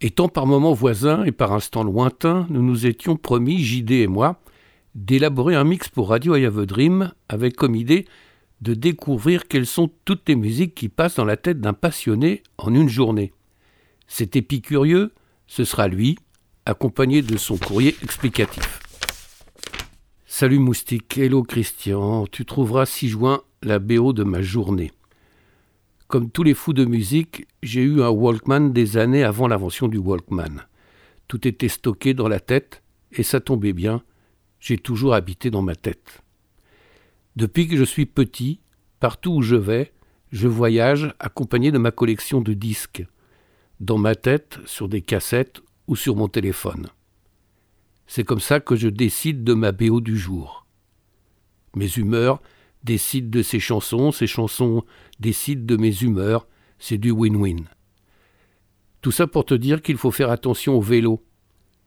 Étant par moments voisins et par instants lointains, nous nous étions promis, JD et moi, d'élaborer un mix pour Radio I Have a Dream avec comme idée de découvrir quelles sont toutes les musiques qui passent dans la tête d'un passionné en une journée. Cet épicurieux, ce sera lui, accompagné de son courrier explicatif. Salut Moustique, hello Christian, tu trouveras 6 juin la BO de ma journée. Comme tous les fous de musique, j'ai eu un Walkman des années avant l'invention du Walkman. Tout était stocké dans la tête, et ça tombait bien, j'ai toujours habité dans ma tête. Depuis que je suis petit, partout où je vais, je voyage accompagné de ma collection de disques, dans ma tête, sur des cassettes ou sur mon téléphone. C'est comme ça que je décide de ma BO du jour. Mes humeurs, décide de ses chansons, ses chansons décident de mes humeurs, c'est du win-win. Tout ça pour te dire qu'il faut faire attention au vélo,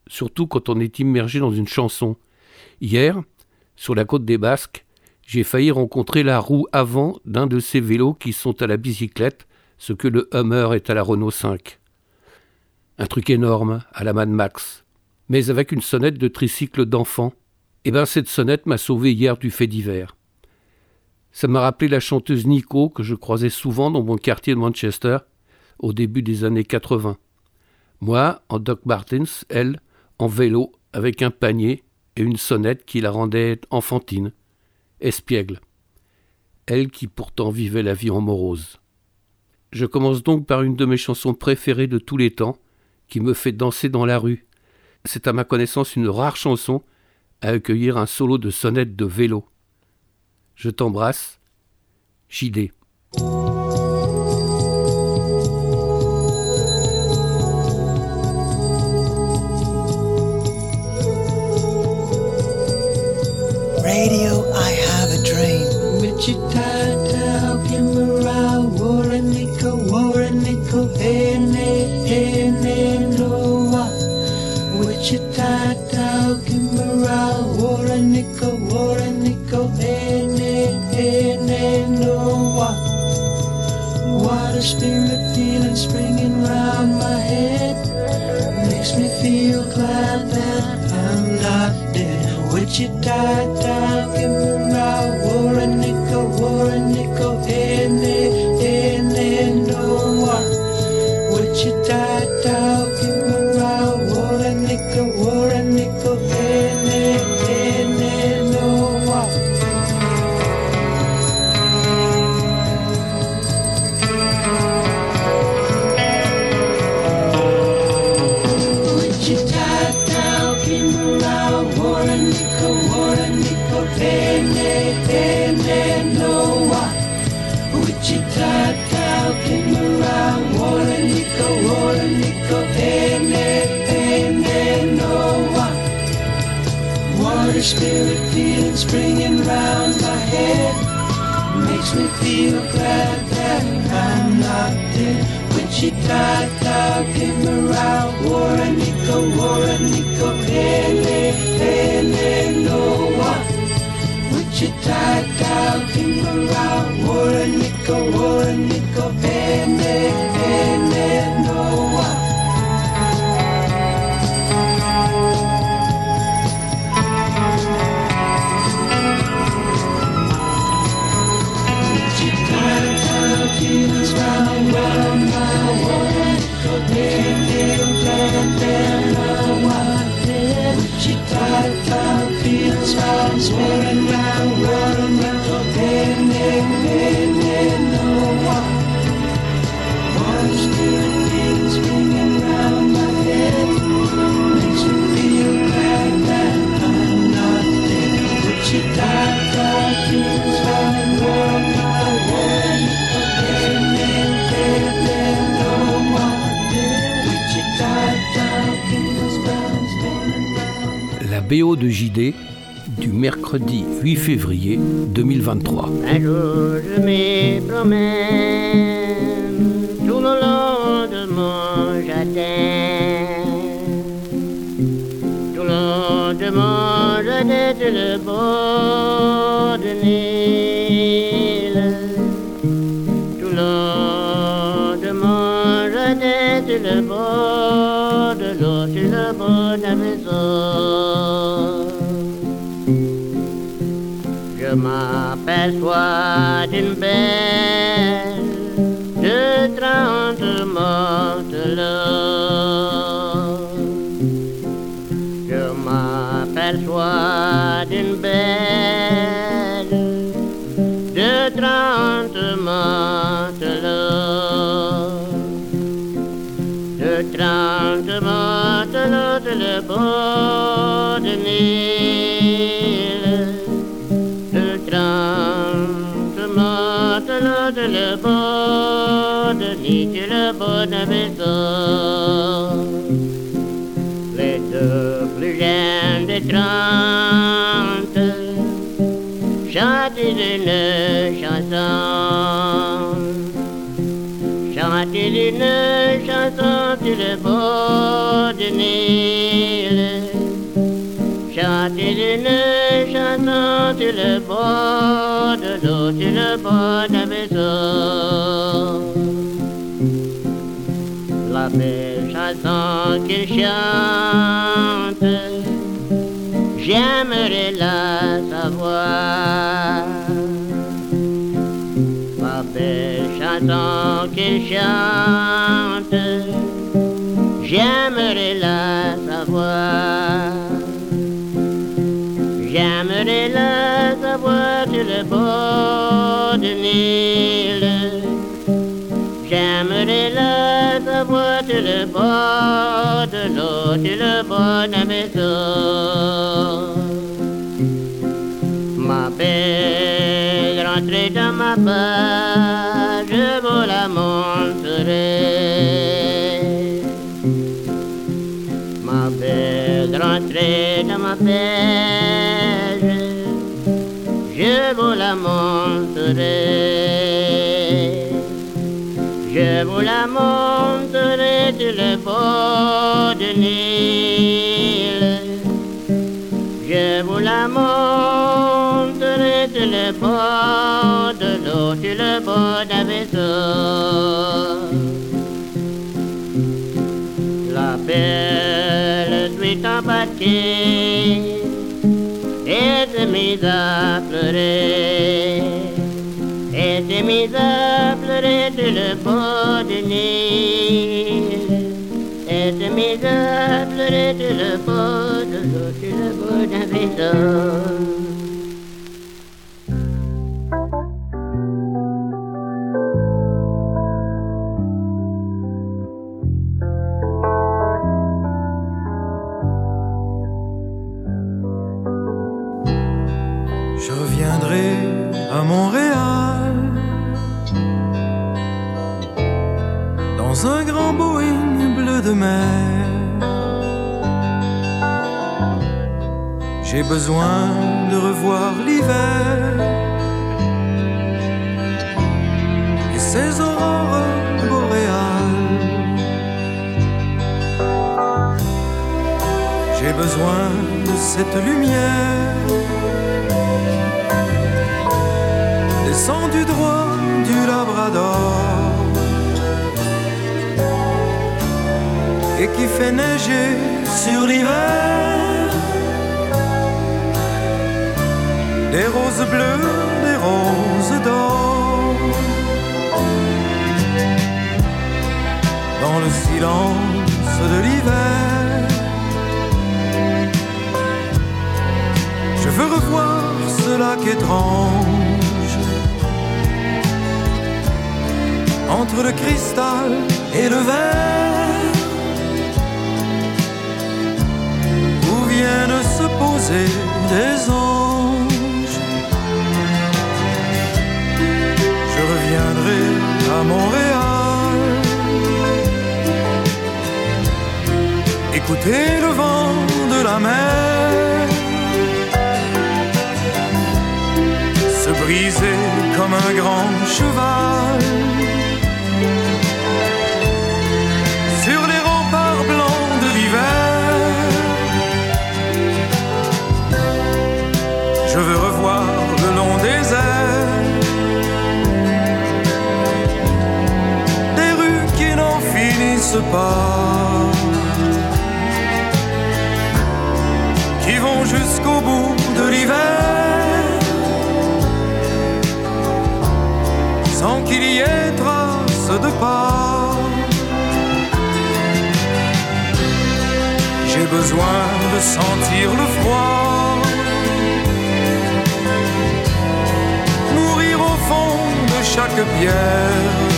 surtout quand on est immergé dans une chanson. Hier, sur la côte des Basques, j'ai failli rencontrer la roue avant d'un de ces vélos qui sont à la bicyclette, ce que le Hummer est à la Renault 5. Un truc énorme, à la Mad Max, mais avec une sonnette de tricycle d'enfant. Eh ben cette sonnette m'a sauvé hier du fait divers. Ça m'a rappelé la chanteuse Nico que je croisais souvent dans mon quartier de Manchester au début des années 80. Moi, en Doc Martens, elle, en vélo, avec un panier et une sonnette qui la rendait enfantine, espiègle. Elle qui pourtant vivait la vie en morose. Je commence donc par une de mes chansons préférées de tous les temps, qui me fait danser dans la rue. C'est à ma connaissance une rare chanson à accueillir un solo de sonnette de vélo. Je t'embrasse. JD. Radio, I have a dream. Wichita, mercredi 8 février 2023. Un jour je m'aperçois d'une belle de trente matelots. Je m'aperçois d'une belle de trente matelots. De trente matelots de le bord de Les deux plus jeunes de trente chantent une chanson. Chantent une chanson sur le bord du Nil. Chantent une chanson sur le bord de l'eau, sur le bord vaisseau la belle chanson qu'il chante, j'aimerais la savoir. La belle chanson qu'il chante, j'aimerais la savoir. J'aimerais la savoir sur le bord du Nil. J'aimerais la savoir sur le bord de l'eau, sur le bord d'un vaisseau. Ma belle, rentrez dans ma page, je vous la montrerai. Ma belle, rentrez dans ma page, je vous la montrerai. Je vous la montrerai sur le bord du Nil. Je vous la montrerai sur le bord de l'eau, sur le bord d'un vaisseau. La belle suite embarquée et se mise à pleurer. Et s'est mise à pleurer sur le à sur le l'eau, sur le d'un vaisseau. Je besoin de revoir l'hiver et ses aurores boréales. J'ai besoin de cette lumière descendu droit du Labrador et qui fait neiger sur l'hiver des roses bleues, des roses d'or. Dans le silence de l'hiver, je veux revoir ce lac étrange entre le cristal et le verre où viennent se poser des anges. À Montréal, écouter le vent de la mer. Se briser comme un grand cheval qui vont jusqu'au bout de l'hiver, sans qu'il y ait trace de pas. J'ai besoin de sentir le froid. Mourir au fond de chaque pierre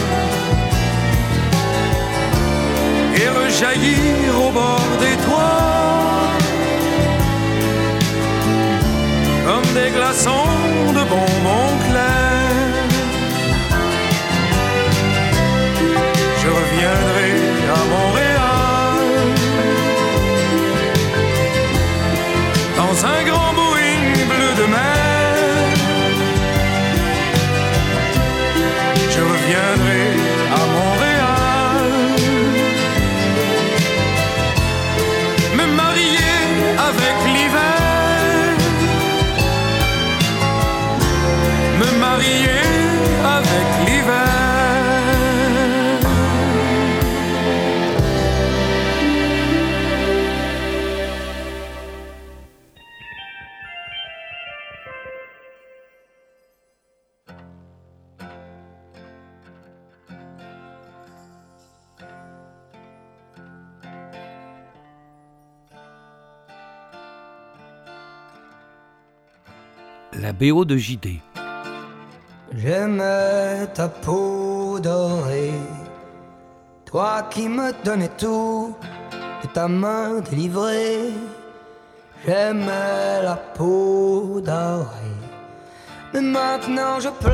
Et rejaillir au bord des toits. Comme des glaçons de bonbons La BO de JD. J'aimais ta peau dorée, toi qui me donnais tout de ta main délivrée. J'aimais la peau dorée, mais maintenant je pleure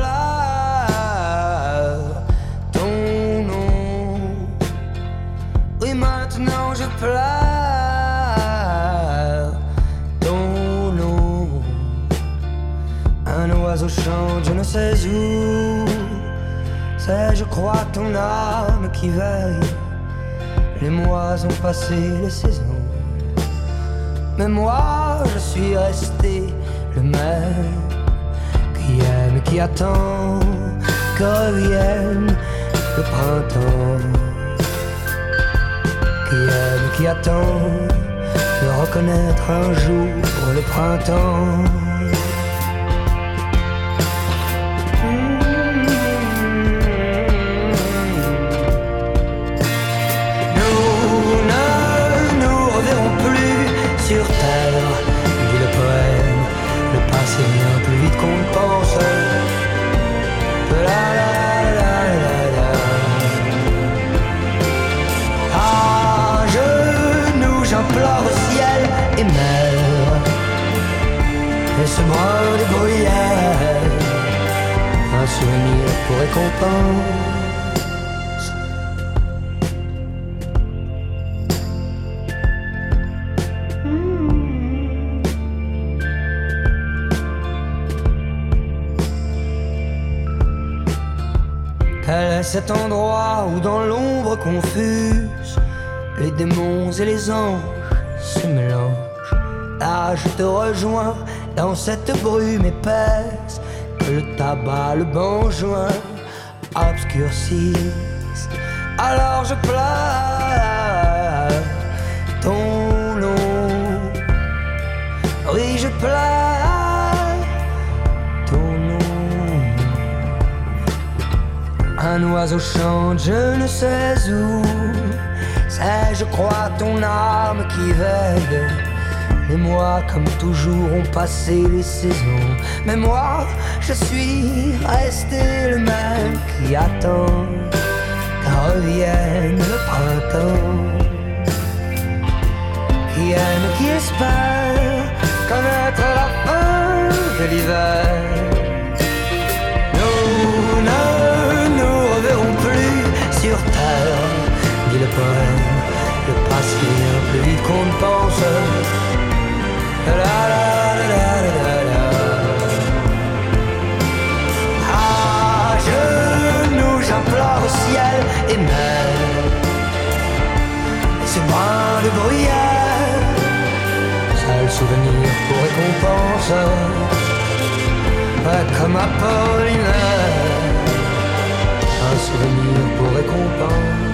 ton nom. Oui, maintenant je pleure Un oiseau chante, je ne sais où. C'est, je crois, ton âme qui veille. Les mois ont passé, les saisons. Mais moi, je suis resté le même qui aime, qui attend que revienne le printemps. Qui aime, qui attend de reconnaître un jour le printemps. Récompense. Est cet endroit où dans l'ombre confuse les démons et les anges se mélangent Là je te rejoins dans cette brume épaisse tabac, le banjoin obscurcissent. Alors je pleure ton nom. Oui, je pleure ton nom. Un oiseau chante, je ne sais où. C'est, je crois, ton âme qui veille. Les mois, comme toujours, ont passé les saisons. Mais moi, je suis resté le même qui attend qu'en revienne le printemps. Qui aime, qui espère connaître la fin de l'hiver. Nous ne nous reverrons plus sur terre, dit le poème. Le passé plus vite qu'on pense. Récompense. Ouais, comme Apollinaire, un souvenir pour récompense.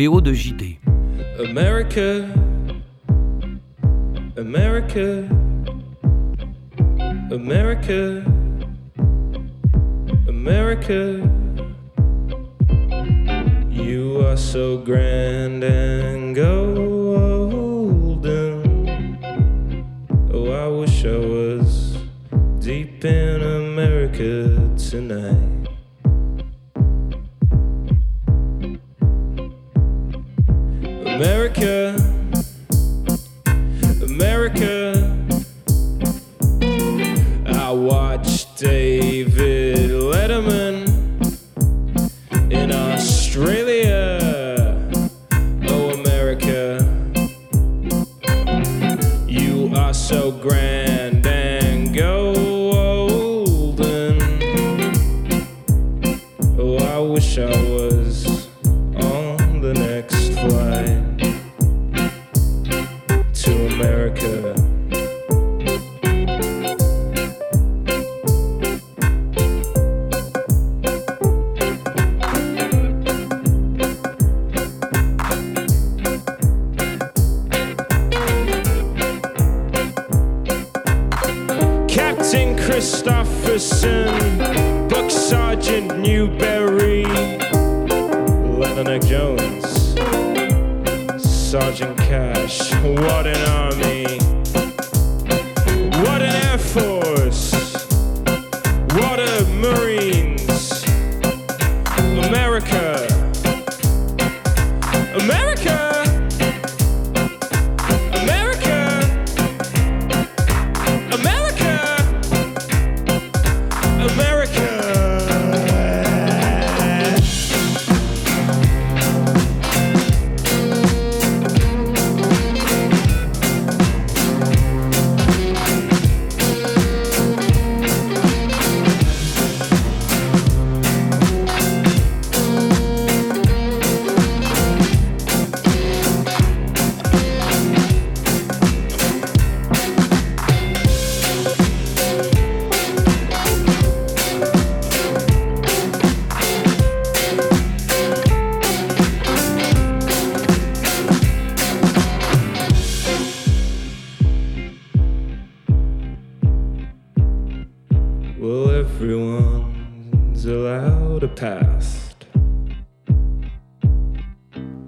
BO de JD. America, America, America, America. You are so grand and watch David.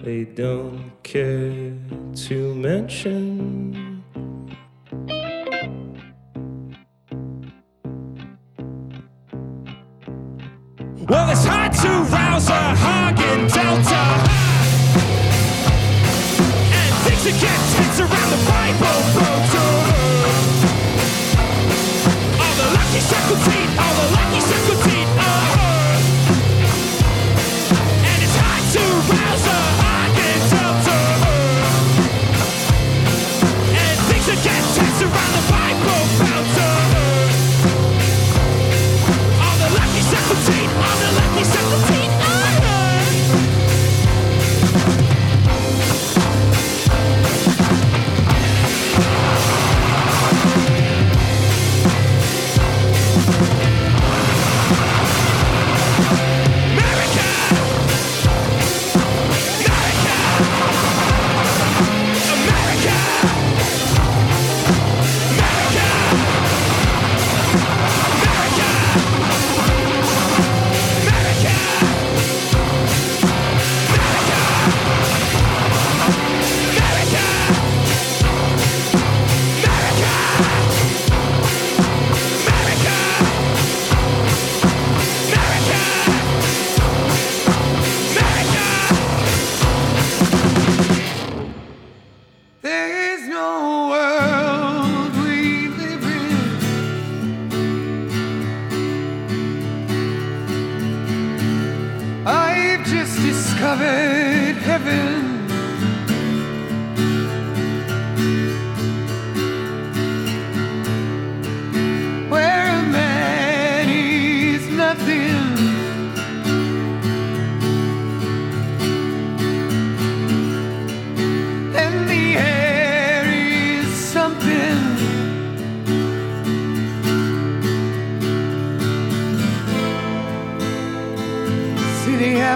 they don't care to mention. Well, it's hard to rouse a hog in Delta. And things that get around the Bible.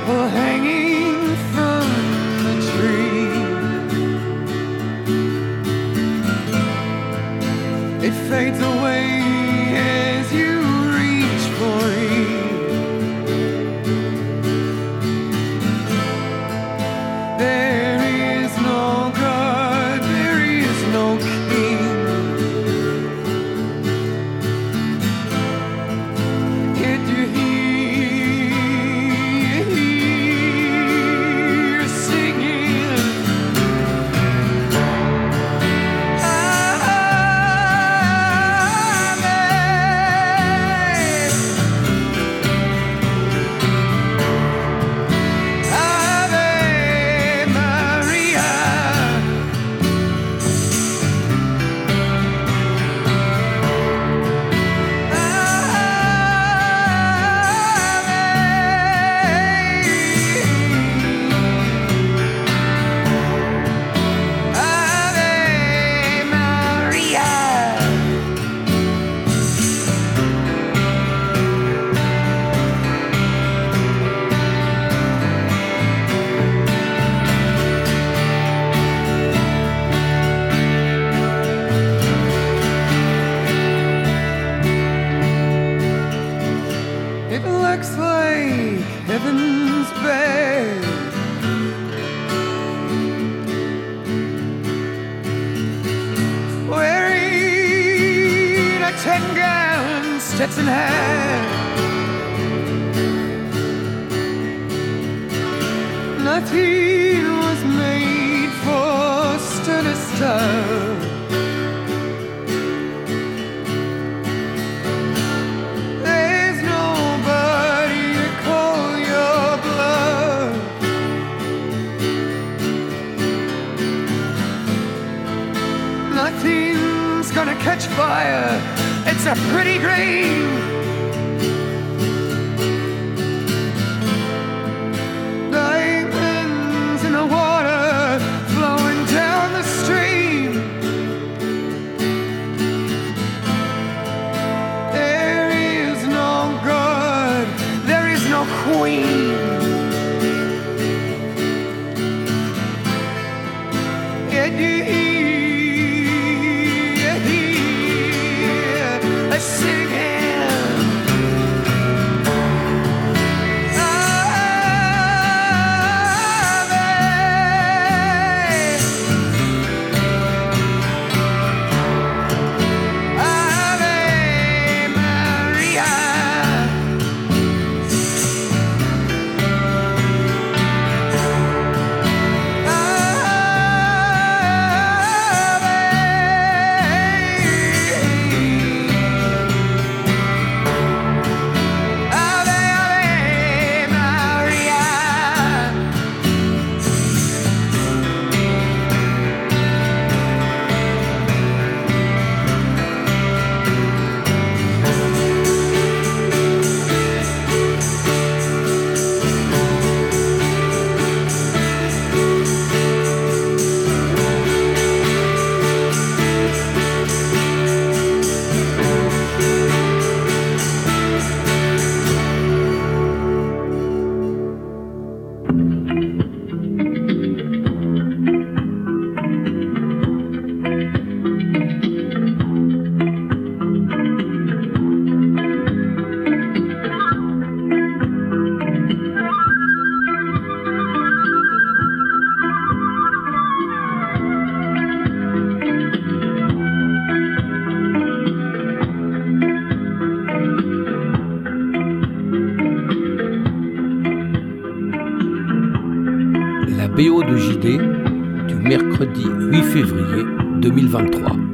我 pretty green. Mercredi 8 février 2023.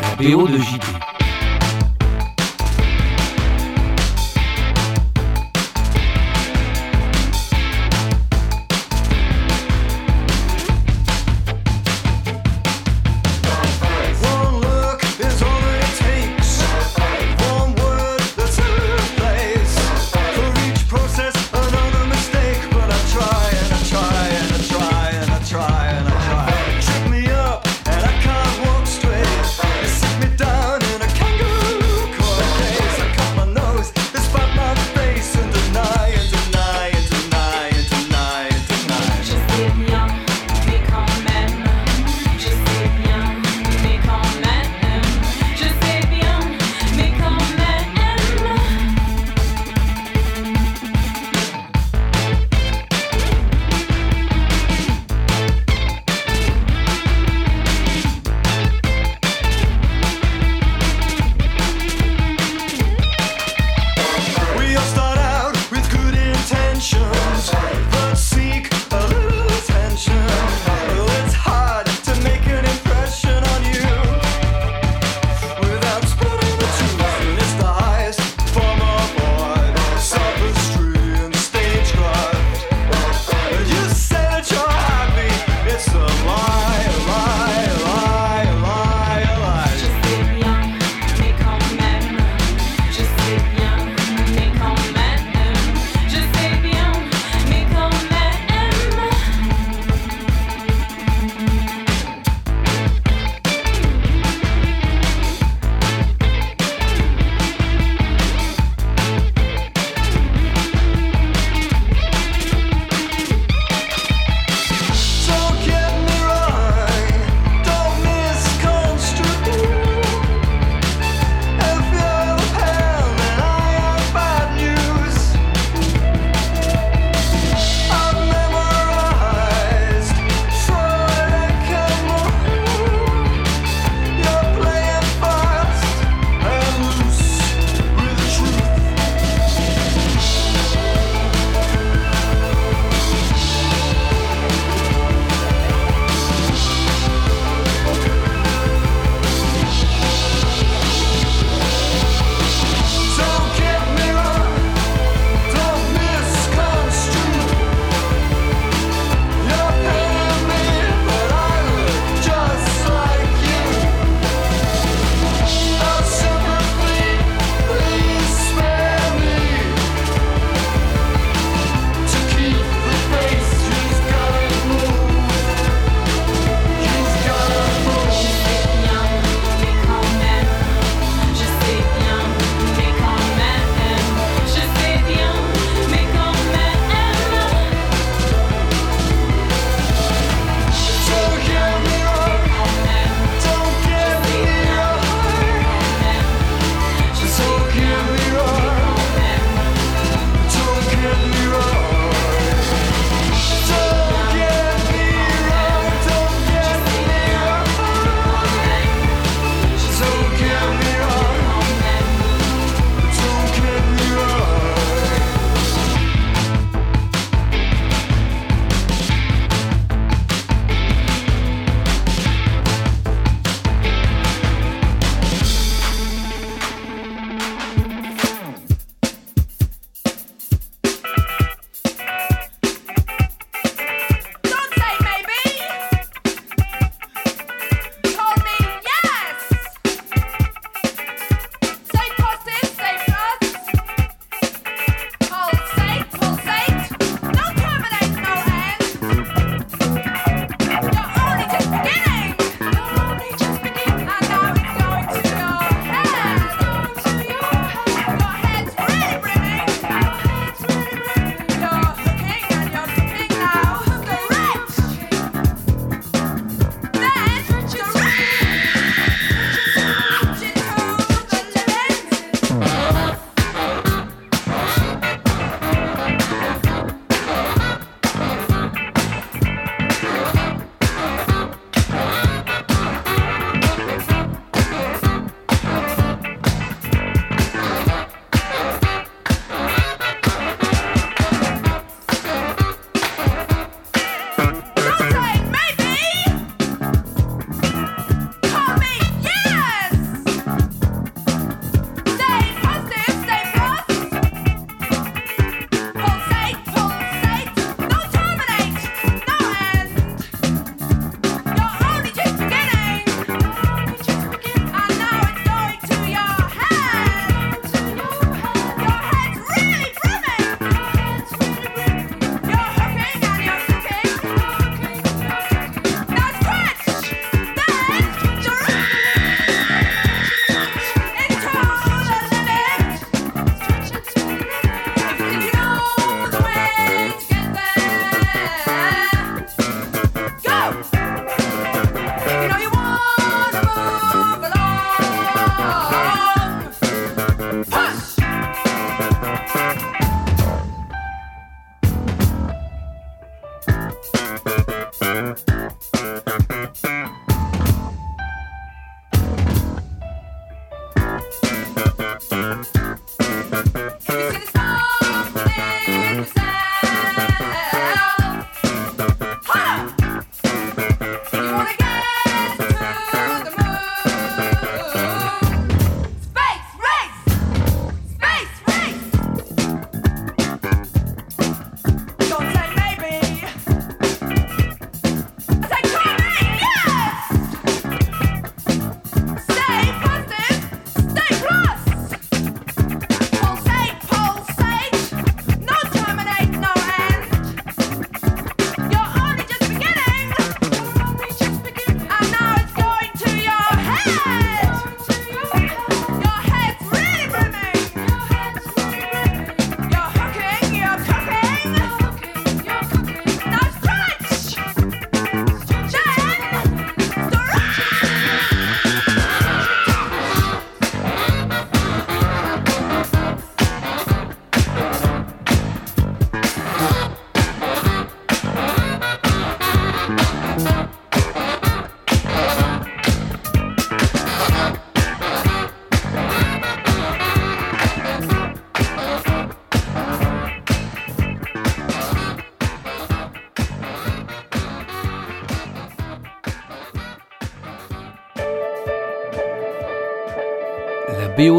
La BO de JD.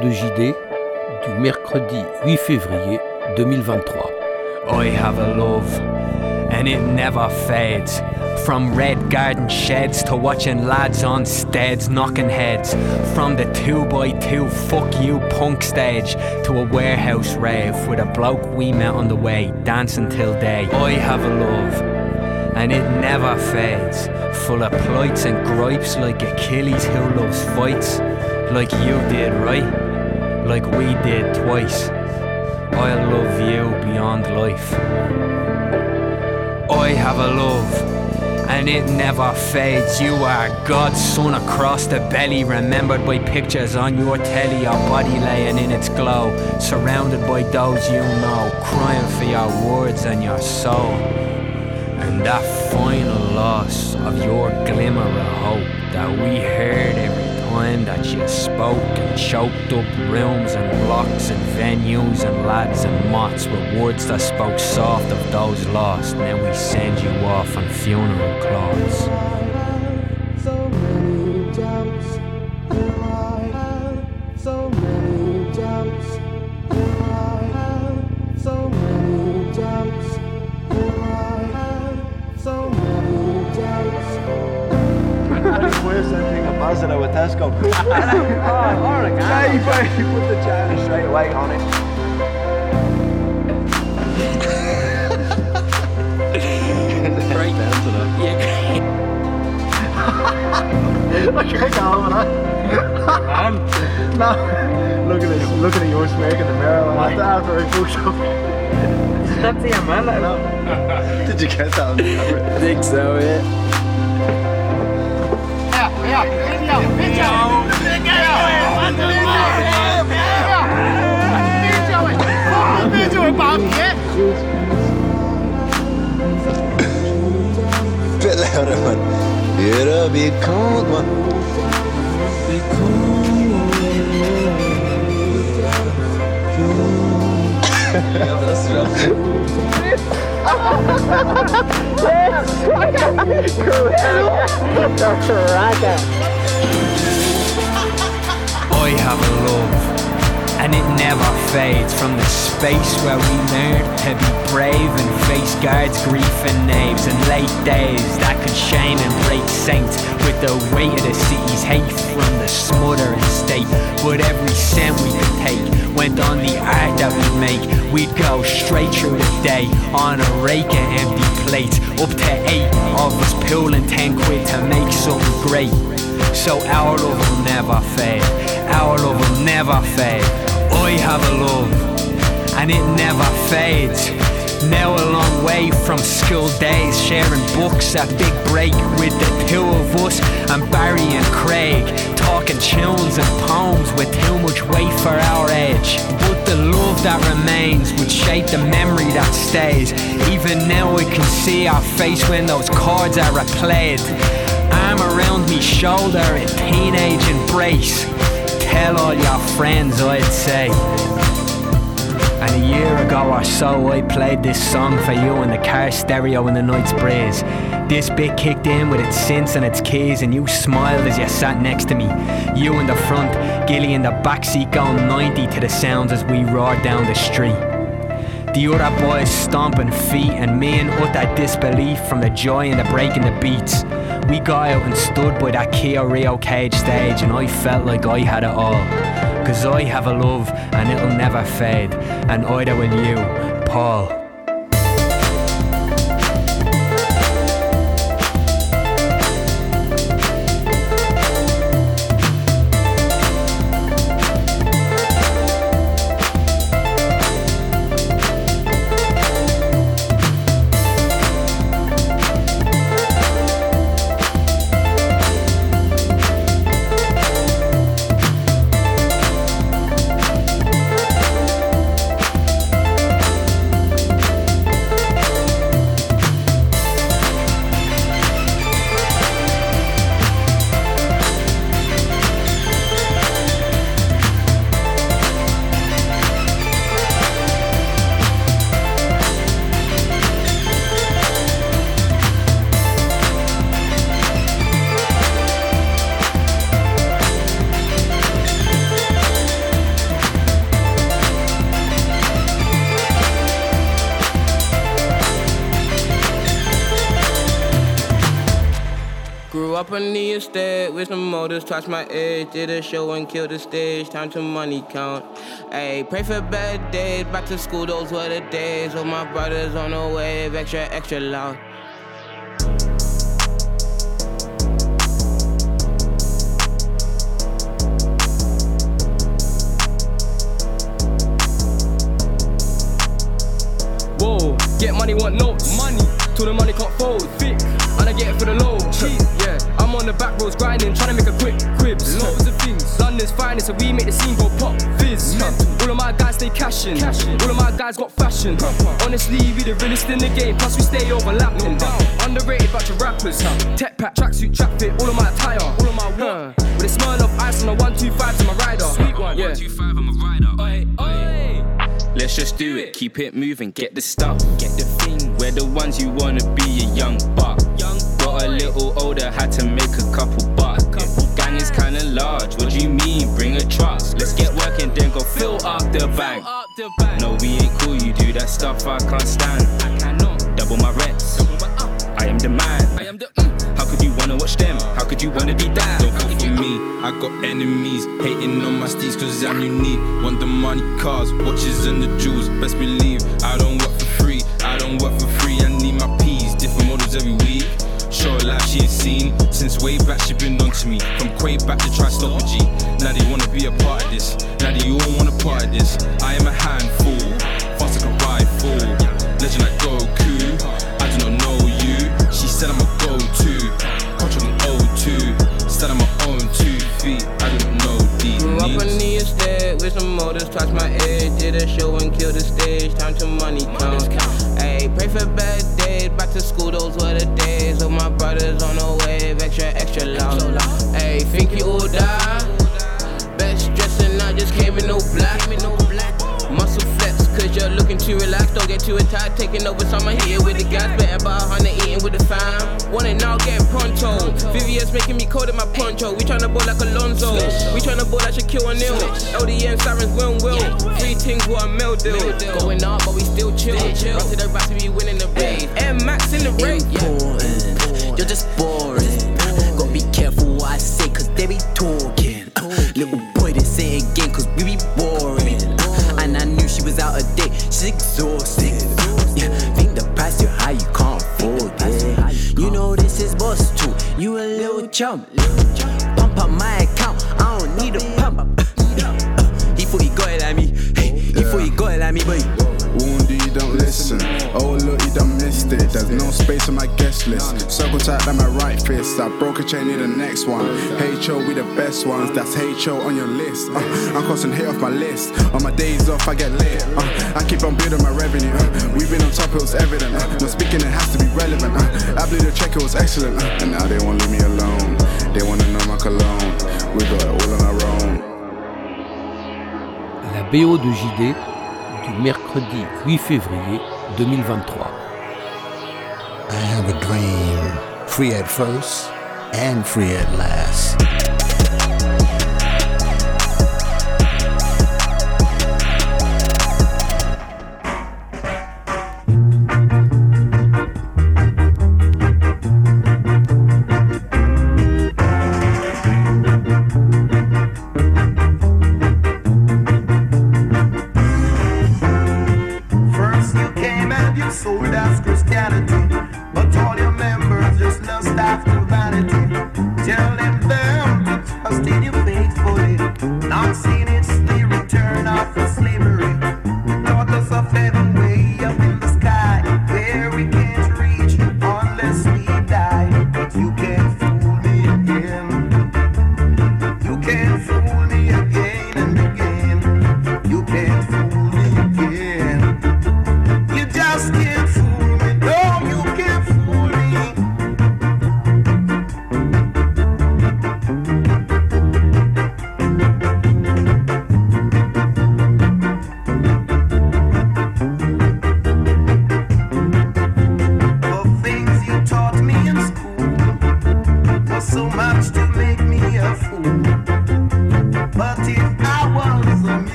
De JD du mercredi 8 février 2023. I have a love, and it never fades. From red garden sheds to watching lads on steads knocking heads. From the 2x2 fuck you punk stage to a warehouse rave with a bloke we met on the way, dancing till day. I have a love, and it never fades. Full of plights and gripes like Achilles who loves fights. Like you did, right? Like we did twice. I'll love you beyond life. I have a love, and it never fades. You are God's son across the belly, remembered by pictures on your telly, your body laying in its glow, surrounded by those you know, crying for your words and your soul. And that final loss of your glimmer of hope that we heard every time that you spoke and choked up rooms and blocks and venues and lads and mots with words that spoke soft of those lost. And then we send you off on funeral clothes. Asda with Tesco. oh, or a. Yeah, you put the china straight away on it. I can't go over that. Man. no. Look at this. look at your smirk in the mirror. I'm like, that's very cool, up. That's the man, I know. Did you get that? I think so, yeah. Bella, mi ciao. I have a love, and it never fades from the space where we learned to be brave and face guards, grief and knaves, and late days that could shame and break saints with the weight of the city's hate from the smothering state. But every cent we could take went on the art that we make. We'd go straight through the day on a rake of empty plates, up to eight of us pulling ten quid to make something great. So our love will never fade. Our love will never fade. I have a love, and it never fades. Now a long way from school days, sharing books at Big Break with the two of us and Barry and Craig, talking tunes and poems with too much weight for our age. But the love that remains would shape the memory that stays. Even now we can see our face when those chords are replayed. Arm around me shoulder, a teenage embrace. Tell all your friends, I'd say. And a year ago or so, I played this song for you in the car stereo in the night's breeze. This bit kicked in with its synths and its keys, and you smiled as you sat next to me. You in the front, Gilly in the backseat going 90 to the sounds as we roared down the street. The other boys stomping feet, and me in utter disbelief from the joy and the break in the beats. We got out and stood by that Kia Rio cage stage, and I felt like I had it all. Cause I have a love, and it'll never fade, and either will you, Paul. Estate with some touched my age, did a show and killed the stage. Time to money count. Hey, pray for better days. Back to school, those were the days. All my brothers on the wave, extra, extra loud. Whoa, get money, want notes. Money, till the money can't fold. Thick, and I get it for the low. Cheap, yeah. I'm on the back roads grinding, trying to make a quick cribs. Loads of things. London's finest, so we make the scene go pop. Fizz. Huh. All of my guys stay cashing. All of my guys got fashion. Honestly, we the realest in the game. Plus we stay overlapping. Underrated bunch of rappers. Huh. Tech pack, tracksuit, trap fit. All of my attire. All of my what? With a smile of ice on a one two five to my rider. Sweet one. Yeah. Two five, I'm a rider. Oi, oi. Let's just do it, keep it moving, get the stuff, get the thing. We're the ones you wanna be a young buck. Got a little older, had to make a couple bucks. Gang is kinda large, what do you mean? Bring a truck. Let's get working, then go fill up the bank. No, we ain't cool, you do that stuff I can't stand. I cannot double my reps. Uh. I am the man. I am the. Mm. You wanna watch them? How could you wanna be that? Don't fall for me. I got enemies hating on my steeds cause I'm unique. Want the money, cars, watches, and the jewels. Best believe I don't work for free. I don't work for free. I need my P's. Different models every week. Her life she ain't seen. Since way back she been on to me. From Quay back to try stop G. Now they wanna be a part of this. Now they all wanna part of this. I am a handful. Fast like a rifle. Some motors, touched my edge, did a show and killed the stage. Time to money count. Hey, pray for bad days. Back to school, those were the days. All my brothers on the wave, extra, extra loud. Hey, think you all die? Best dressing, I just came in no black. Muscle flex, cause you're looking too relaxed. Don't get too attached. Taking over summer here with the guys. Better buy a hundred eating with the fam. One and now getting pronto. Vivian's making me cold in my poncho. We tryna ball like Alonzo. We tryna ball like Shaquille O'Neal. LDN sirens will will. Three things what a mill deal. Going up, but we still chill. Run to the back to be winning the race. M Max in the race. important. You're just boring. Gotta be careful what I say, cause they be talking. Little boy, they say it again, cause we be boring. Exhausted. Yeah, think the price too high, you can't afford it. You know this is boss too, you a little chump. Pump up my There's no space on my guest list. Circle tight like my right fist. I broke a chain, need the next one. HO, we the best ones. That's HO on your list. Uh, I'm crossing hit off my list. On my days off, I get lit. Uh, I keep on building my revenue. Uh, we've been on top, it was evident. Uh, no speaking, it has to be relevant. Uh, I blew the check, it was excellent. Uh, and now they won't leave me alone. They wanna know my cologne. We got it all on our own. BO de JD du mercredi 8 février 2023. I have a dream, free at first and free at last. First you came and you sold us Christianity,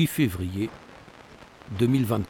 8 février 2023.